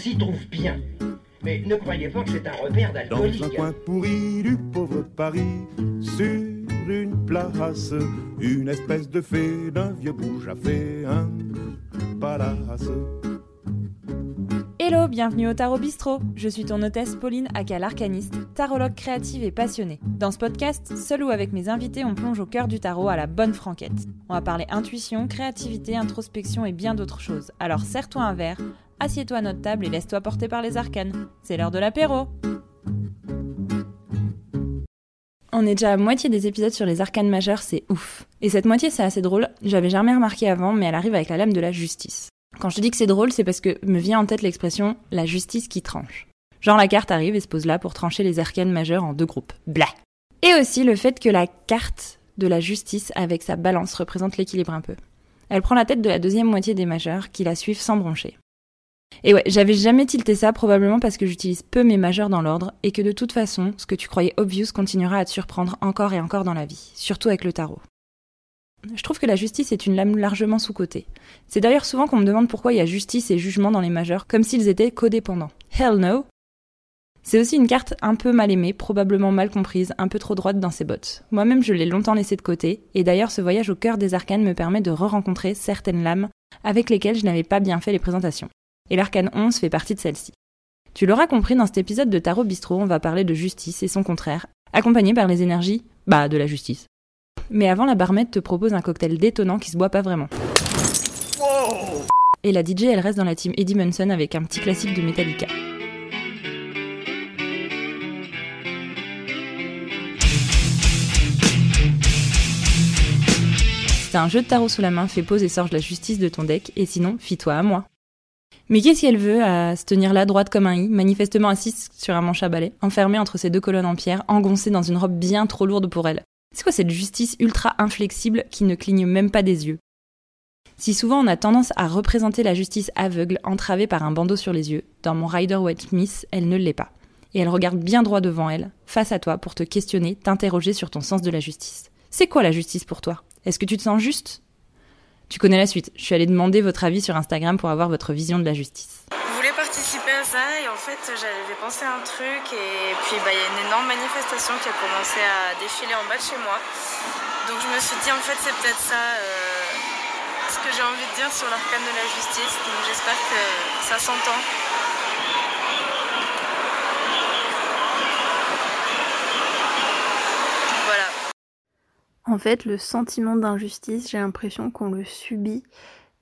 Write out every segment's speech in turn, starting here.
s'y trouve bien. Mais ne croyez pas que c'est un repère Dans un d'alcoolique. coin pourri du pauvre Paris, sur une place, une espèce de fée d'un vieux bouge a fait un palace. Hello, bienvenue au Tarot Bistrot. Je suis ton hôtesse Pauline, aka l'arcaniste, tarologue créative et passionnée. Dans ce podcast, seul ou avec mes invités, on plonge au cœur du tarot à la bonne franquette. On va parler intuition, créativité, introspection et bien d'autres choses. Alors serre-toi un verre, assieds-toi à notre table et laisse-toi porter par les arcanes. C'est l'heure de l'apéro. On est déjà à moitié des épisodes sur les arcanes majeures, c'est ouf. Et cette moitié, c'est assez drôle, j'avais jamais remarqué avant, mais elle arrive avec la lame de la justice. Quand je dis que c'est drôle, c'est parce que me vient en tête l'expression la justice qui tranche. Genre la carte arrive et se pose là pour trancher les arcanes majeures en deux groupes. Blah. Et aussi le fait que la carte de la justice avec sa balance représente l'équilibre un peu. Elle prend la tête de la deuxième moitié des majeurs qui la suivent sans broncher. Et ouais, j'avais jamais tilté ça probablement parce que j'utilise peu mes majeurs dans l'ordre et que de toute façon, ce que tu croyais obvious continuera à te surprendre encore et encore dans la vie, surtout avec le tarot. Je trouve que la justice est une lame largement sous-cotée. C'est d'ailleurs souvent qu'on me demande pourquoi il y a justice et jugement dans les majeurs, comme s'ils étaient codépendants. Hell no C'est aussi une carte un peu mal aimée, probablement mal comprise, un peu trop droite dans ses bottes. Moi-même je l'ai longtemps laissée de côté, et d'ailleurs ce voyage au cœur des arcanes me permet de re-rencontrer certaines lames avec lesquelles je n'avais pas bien fait les présentations. Et l'arcane 11 fait partie de celle-ci. Tu l'auras compris, dans cet épisode de Tarot Bistro, on va parler de justice et son contraire, accompagné par les énergies, bah, de la justice. Mais avant, la barmaid te propose un cocktail détonnant qui se boit pas vraiment. Et la DJ, elle reste dans la team Eddie Munson avec un petit classique de Metallica. C'est un jeu de tarot sous la main, fais pause et sors de la justice de ton deck, et sinon, fie-toi à moi. Mais qu'est-ce qu'elle veut à se tenir là droite comme un i, manifestement assise sur un manche à balai, enfermée entre ces deux colonnes en pierre, engoncée dans une robe bien trop lourde pour elle? C'est quoi cette justice ultra inflexible qui ne cligne même pas des yeux? Si souvent on a tendance à représenter la justice aveugle, entravée par un bandeau sur les yeux, dans mon Rider Waite Smith, elle ne l'est pas. Et elle regarde bien droit devant elle, face à toi, pour te questionner, t'interroger sur ton sens de la justice. C'est quoi la justice pour toi? Est-ce que tu te sens juste? Tu connais la suite. Je suis allée demander votre avis sur Instagram pour avoir votre vision de la justice. Je voulais participer? Et en fait j'avais pensé à un truc et puis bah, il y a une énorme manifestation qui a commencé à défiler en bas de chez moi. Donc je me suis dit en fait c'est peut-être ça euh, ce que j'ai envie de dire sur l'arcane de la justice. Donc j'espère que ça s'entend. Voilà. En fait, le sentiment d'injustice, j'ai l'impression qu'on le subit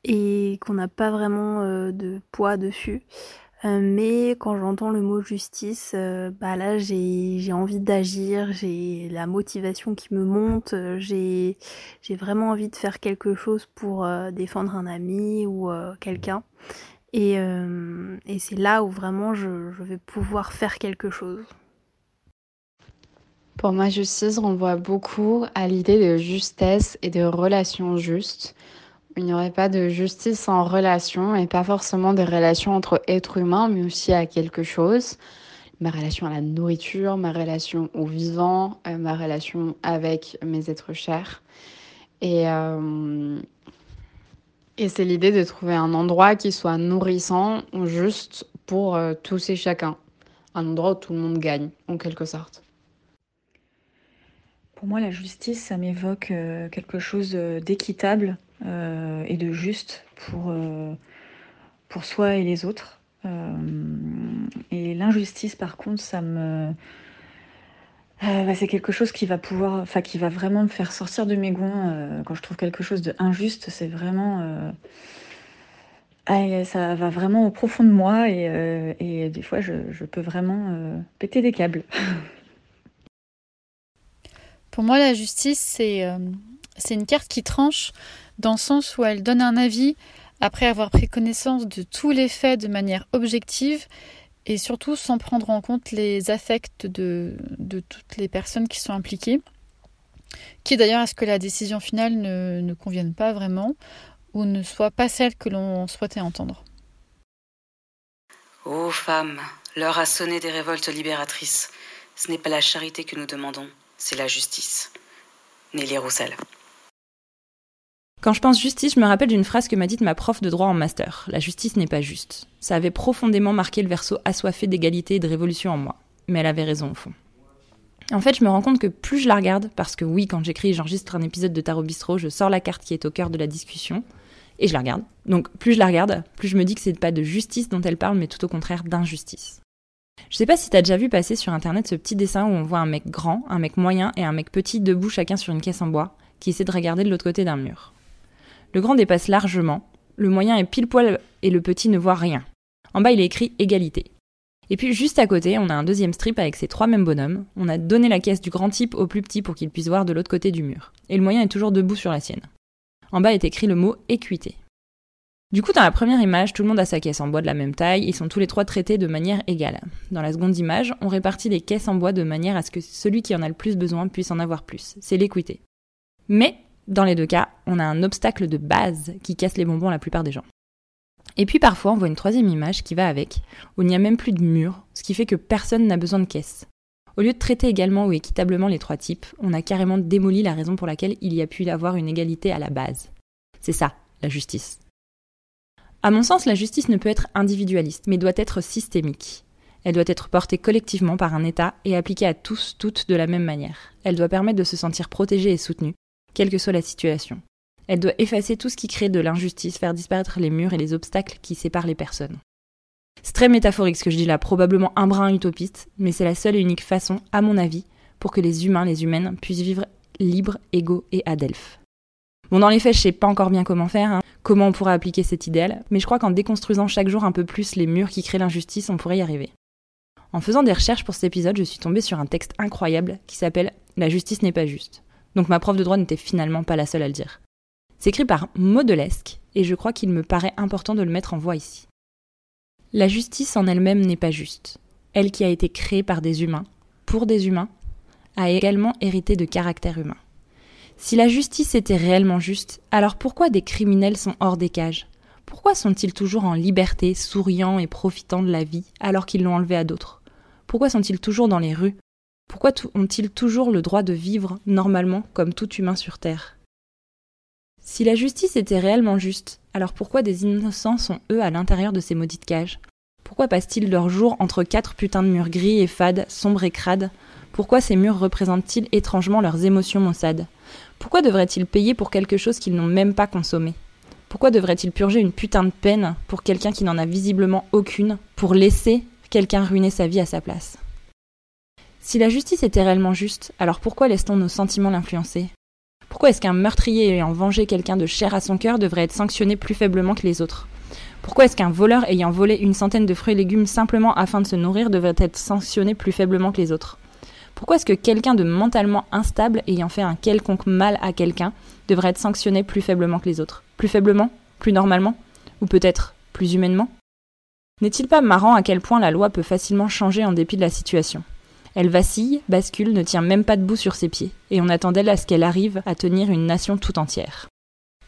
et qu'on n'a pas vraiment euh, de poids dessus. Euh, mais quand j'entends le mot justice, euh, bah là j'ai envie d'agir, j'ai la motivation qui me monte, euh, j'ai vraiment envie de faire quelque chose pour défendre un ami ou quelqu'un. Et, et c'est là où vraiment je, je vais pouvoir faire quelque chose. Pour moi, justice renvoie beaucoup à l'idée de justesse et de relation juste. Il n'y aurait pas de justice sans relation et pas forcément des relations entre êtres humains, mais aussi à quelque chose. Ma relation à la nourriture, ma relation au vivant, euh, ma relation avec mes êtres chers. Et, euh, et c'est l'idée de trouver un endroit qui soit nourrissant, juste pour euh, tous et chacun. Un endroit où tout le monde gagne, en quelque sorte. Pour moi, la justice, ça m'évoque quelque chose d'équitable euh, et de juste pour, euh, pour soi et les autres. Euh, et l'injustice, par contre, ça me... bah, c'est quelque chose qui va pouvoir, enfin, qui va vraiment me faire sortir de mes gonds. quand je trouve quelque chose de injuste, c'est vraiment... ah, ça va vraiment au profond de moi et, des fois, je, je peux vraiment péter des câbles. Pour moi, la justice, c'est une carte qui tranche dans le sens où elle donne un avis après avoir pris connaissance de tous les faits de manière objective et surtout sans prendre en compte les affects de, toutes les personnes qui sont impliquées, qui d'ailleurs à ce que la décision finale ne, ne convienne pas vraiment ou ne soit pas celle que l'on souhaitait entendre. Ô femmes, l'heure a sonné des révoltes libératrices. Ce n'est pas la charité que nous demandons, c'est la justice. Nelly Roussel. Quand je pense justice, je me rappelle d'une phrase que m'a dite ma prof de droit en master. La justice n'est pas juste. Ça avait profondément marqué le verso assoiffé d'égalité et de révolution en moi. Mais elle avait raison au fond. En fait, je me rends compte que plus je la regarde, parce que oui, quand j'écris et j'enregistre un épisode de Tarot Bistro, je sors la carte qui est au cœur de la discussion, et je la regarde. Donc plus je la regarde, plus je me dis que c'est pas de justice dont elle parle, mais tout au contraire d'injustice. Je sais pas si t'as déjà vu passer sur internet ce petit dessin où on voit un mec grand, un mec moyen et un mec petit debout chacun sur une caisse en bois, qui essaie de regarder de l'autre côté d'un mur. Le grand dépasse largement, le moyen est pile poil et le petit ne voit rien. En bas, il est écrit égalité. Et puis juste à côté, on a un deuxième strip avec ces trois mêmes bonhommes. On a donné la caisse du grand type au plus petit pour qu'il puisse voir de l'autre côté du mur. Et le moyen est toujours debout sur la sienne. En bas est écrit le mot équité. Du coup, dans la première image, tout le monde a sa caisse en bois de la même taille, ils sont tous les trois traités de manière égale. Dans la seconde image, on répartit les caisses en bois de manière à ce que celui qui en a le plus besoin puisse en avoir plus. C'est l'équité. Mais dans les deux cas, on a un obstacle de base qui casse les bonbons la plupart des gens. Et puis parfois, on voit une troisième image qui va avec, où il n'y a même plus de mur, ce qui fait que personne n'a besoin de caisse. Au lieu de traiter également ou équitablement les trois types, on a carrément démoli la raison pour laquelle il y a pu y avoir une égalité à la base. C'est ça, la justice. À mon sens, la justice ne peut être individualiste, mais doit être systémique. Elle doit être portée collectivement par un État et appliquée à tous, toutes de la même manière. Elle doit permettre de se sentir protégé et soutenu, quelle que soit la situation. Elle doit effacer tout ce qui crée de l'injustice, faire disparaître les murs et les obstacles qui séparent les personnes. C'est très métaphorique ce que je dis là, probablement un brin utopiste, mais c'est la seule et unique façon, à mon avis, pour que les humains, les humaines, puissent vivre libres, égaux et adelphes. Bon, dans les faits, je sais pas encore bien comment faire, hein, comment on pourrait appliquer cet idéal, mais je crois qu'en déconstruisant chaque jour un peu plus les murs qui créent l'injustice, on pourrait y arriver. En faisant des recherches pour cet épisode, je suis tombée sur un texte incroyable qui s'appelle La justice n'est pas juste. Donc ma prof de droit n'était finalement pas la seule à le dire. C'est écrit par Maudelesque, et je crois qu'il me paraît important de le mettre en voix ici. La justice en elle-même n'est pas juste. Elle qui a été créée par des humains, pour des humains, a également hérité de caractère humain. Si la justice était réellement juste, alors pourquoi des criminels sont hors des cages? Pourquoi sont-ils toujours en liberté, souriant et profitant de la vie, alors qu'ils l'ont enlevée à d'autres? Pourquoi sont-ils toujours dans les rues? Pourquoi ont-ils toujours le droit de vivre normalement comme tout humain sur Terre? Si la justice était réellement juste, alors pourquoi des innocents sont eux à l'intérieur de ces maudites cages? Pourquoi passent-ils leurs jours entre quatre putains de murs gris et fades, sombres et crades? Pourquoi ces murs représentent-ils étrangement leurs émotions maussades? Pourquoi devraient-ils payer pour quelque chose qu'ils n'ont même pas consommé? Pourquoi devraient-ils purger une putain de peine pour quelqu'un qui n'en a visiblement aucune, pour laisser quelqu'un ruiner sa vie à sa place? Si la justice était réellement juste, alors pourquoi laisse-t-on nos sentiments l'influencer? Pourquoi est-ce qu'un meurtrier ayant vengé quelqu'un de cher à son cœur devrait être sanctionné plus faiblement que les autres? Pourquoi est-ce qu'un voleur ayant volé une centaine de fruits et légumes simplement afin de se nourrir devrait être sanctionné plus faiblement que les autres? Pourquoi est-ce que quelqu'un de mentalement instable ayant fait un quelconque mal à quelqu'un devrait être sanctionné plus faiblement que les autres? Plus faiblement? Plus normalement? Ou peut-être plus humainement? N'est-il pas marrant à quel point la loi peut facilement changer en dépit de la situation? Elle vacille, bascule, ne tient même pas debout sur ses pieds, et on attend d'elle à ce qu'elle arrive à tenir une nation tout entière.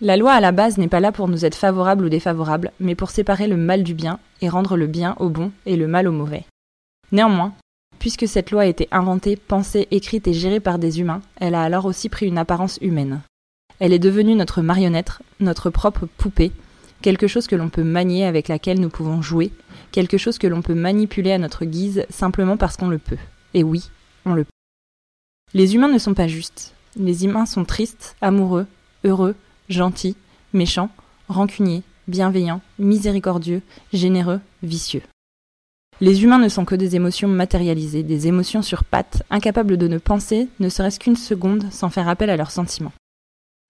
La loi à la base n'est pas là pour nous être favorable ou défavorable, mais pour séparer le mal du bien et rendre le bien au bon et le mal au mauvais. Néanmoins, puisque cette loi a été inventée, pensée, écrite et gérée par des humains, elle a alors aussi pris une apparence humaine. Elle est devenue notre marionnette, notre propre poupée, quelque chose que l'on peut manier avec laquelle nous pouvons jouer, quelque chose que l'on peut manipuler à notre guise simplement parce qu'on le peut. Et oui, on le peut. Les humains ne sont pas justes. Les humains sont tristes, amoureux, heureux, gentils, méchants, rancuniers, bienveillants, miséricordieux, généreux, vicieux. Les humains ne sont que des émotions matérialisées, des émotions sur pattes, incapables de ne penser, ne serait-ce qu'une seconde, sans faire appel à leurs sentiments.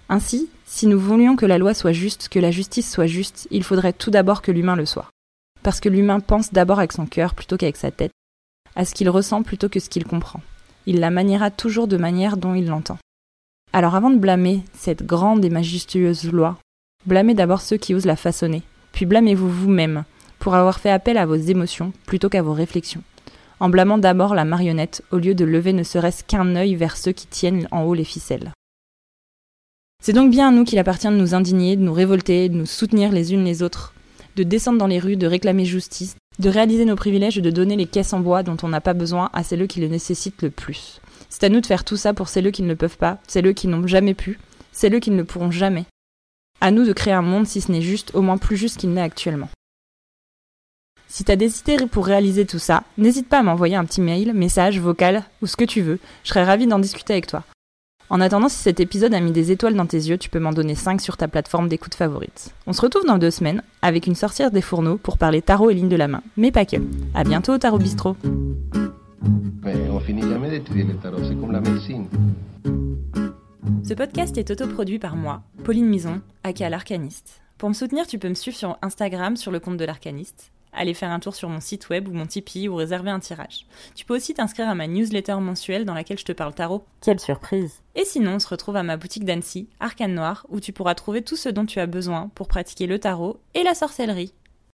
Ainsi, si nous voulions que la loi soit juste, que la justice soit juste, il faudrait tout d'abord que l'humain le soit. Parce que l'humain pense d'abord avec son cœur plutôt qu'avec sa tête, à ce qu'il ressent plutôt que ce qu'il comprend. Il la maniera toujours de manière dont il l'entend. Alors avant de blâmer cette grande et majestueuse loi, blâmez d'abord ceux qui osent la façonner, puis blâmez-vous vous-même pour avoir fait appel à vos émotions plutôt qu'à vos réflexions, en blâmant d'abord la marionnette au lieu de lever ne serait-ce qu'un œil vers ceux qui tiennent en haut les ficelles. C'est donc bien à nous qu'il appartient de nous indigner, de nous révolter, de nous soutenir les unes les autres, de descendre dans les rues, de réclamer justice, de réaliser nos privilèges et de donner les caisses en bois dont on n'a pas besoin à celles qui le nécessitent le plus. C'est à nous de faire tout ça pour celles qui ne le peuvent pas, celles qui n'ont jamais pu, celles qui ne le pourront jamais. À nous de créer un monde, si ce n'est juste, au moins plus juste qu'il n'est actuellement. Si t'as des idées pour réaliser tout ça, n'hésite pas à m'envoyer un petit mail, message, vocal ou ce que tu veux. Je serais ravie d'en discuter avec toi. En attendant, si cet épisode a mis des étoiles dans tes yeux, tu peux m'en donner 5 sur ta plateforme d'écoute favorite. On se retrouve dans deux semaines avec une sorcière des fourneaux pour parler tarot et ligne de la main, mais pas que. À bientôt au Tarot Bistrot. on finit jamais d'étudier le tarot, c'est comme la médecine. Ce podcast est autoproduit par moi, Pauline Mison, aka l'Arcaniste. Pour me soutenir, tu peux me suivre sur Instagram sur le compte de l'Arcaniste aller faire un tour sur mon site web ou mon Tipeee ou réserver un tirage. Tu peux aussi t'inscrire à ma newsletter mensuelle dans laquelle je te parle tarot. Quelle surprise Et sinon, on se retrouve à ma boutique d'Annecy, Arcane Noir, où tu pourras trouver tout ce dont tu as besoin pour pratiquer le tarot et la sorcellerie.